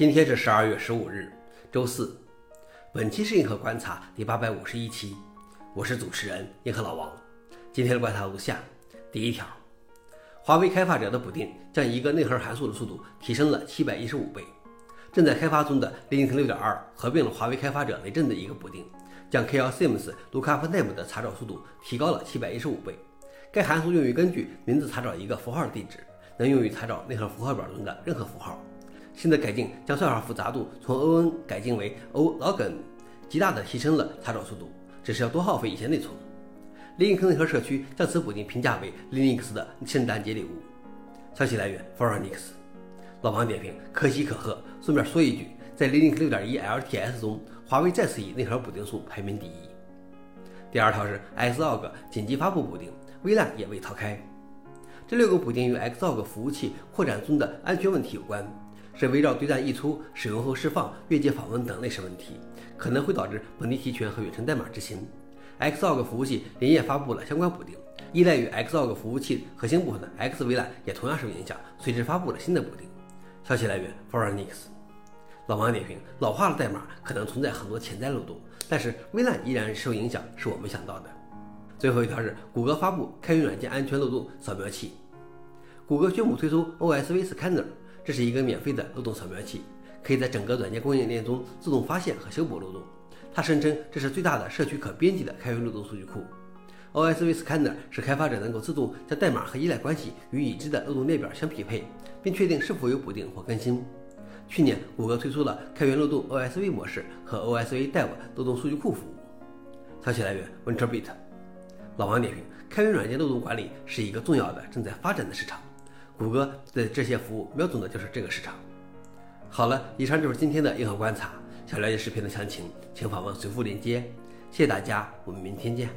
今天是十二月十五日，周四。本期是硬核观察第八百五十一期，我是主持人硬核老王。今天的观察如下：第一条，华为开发者的补丁将一个内核函数的速度提升了七百一十五倍。正在开发中的 Linux 六点二合并了华为开发者雷震的一个补丁，将 KLSIMS lookup name 的查找速度提高了七百一十五倍。该函数用于根据名字查找一个符号的地址，能用于查找内核符号表中的任何符号。新的改进将算法复杂度从 O(n) 改进为 O(log_n)，极大的提升了查找速度，只是要多耗费一些内存。Linux 内核社区将此补丁评价为 Linux 的圣诞节礼物。消息来源 f o r u n i x 老王点评：可喜可贺。顺便说一句，在 Linux 6.1 LTS 中，华为再次以内核补丁数排名第一。第二条是 Xlog 紧急发布补丁，微烂也未逃开。这六个补丁与 Xlog 服务器扩展中的安全问题有关。是围绕对战溢出、使用后释放、越界访问等类似问题，可能会导致本地提权和远程代码执行。Xlog 服务器连夜发布了相关补丁，依赖于 Xlog 服务器核心部分的 X 微软也同样受影响，随之发布了新的补丁。消息来源 f o r u n i x 老王点评：老化的代码可能存在很多潜在漏洞，但是微软依然受影响，是我没想到的。最后一条是谷歌发布开源软件安全漏洞扫描器，谷歌宣布推出 OSV Scanner。这是一个免费的漏洞扫描器，可以在整个软件供应链中自动发现和修补漏洞。它声称这是最大的社区可编辑的开源漏洞数据库。OSV Scanner 使开发者能够自动将代码和依赖关系与已知的漏洞列表相匹配，并确定是否有补丁或更新。去年，谷歌推出了开源漏洞 OSV 模式和 OSV Dev 漏洞数据库服务。消息来源：WinterBeat。老王点评：开源软件漏洞管理是一个重要的、正在发展的市场。谷歌的这些服务瞄准的就是这个市场。好了，以上就是今天的硬核观察。想了解视频的详情，请访问随附链接。谢谢大家，我们明天见。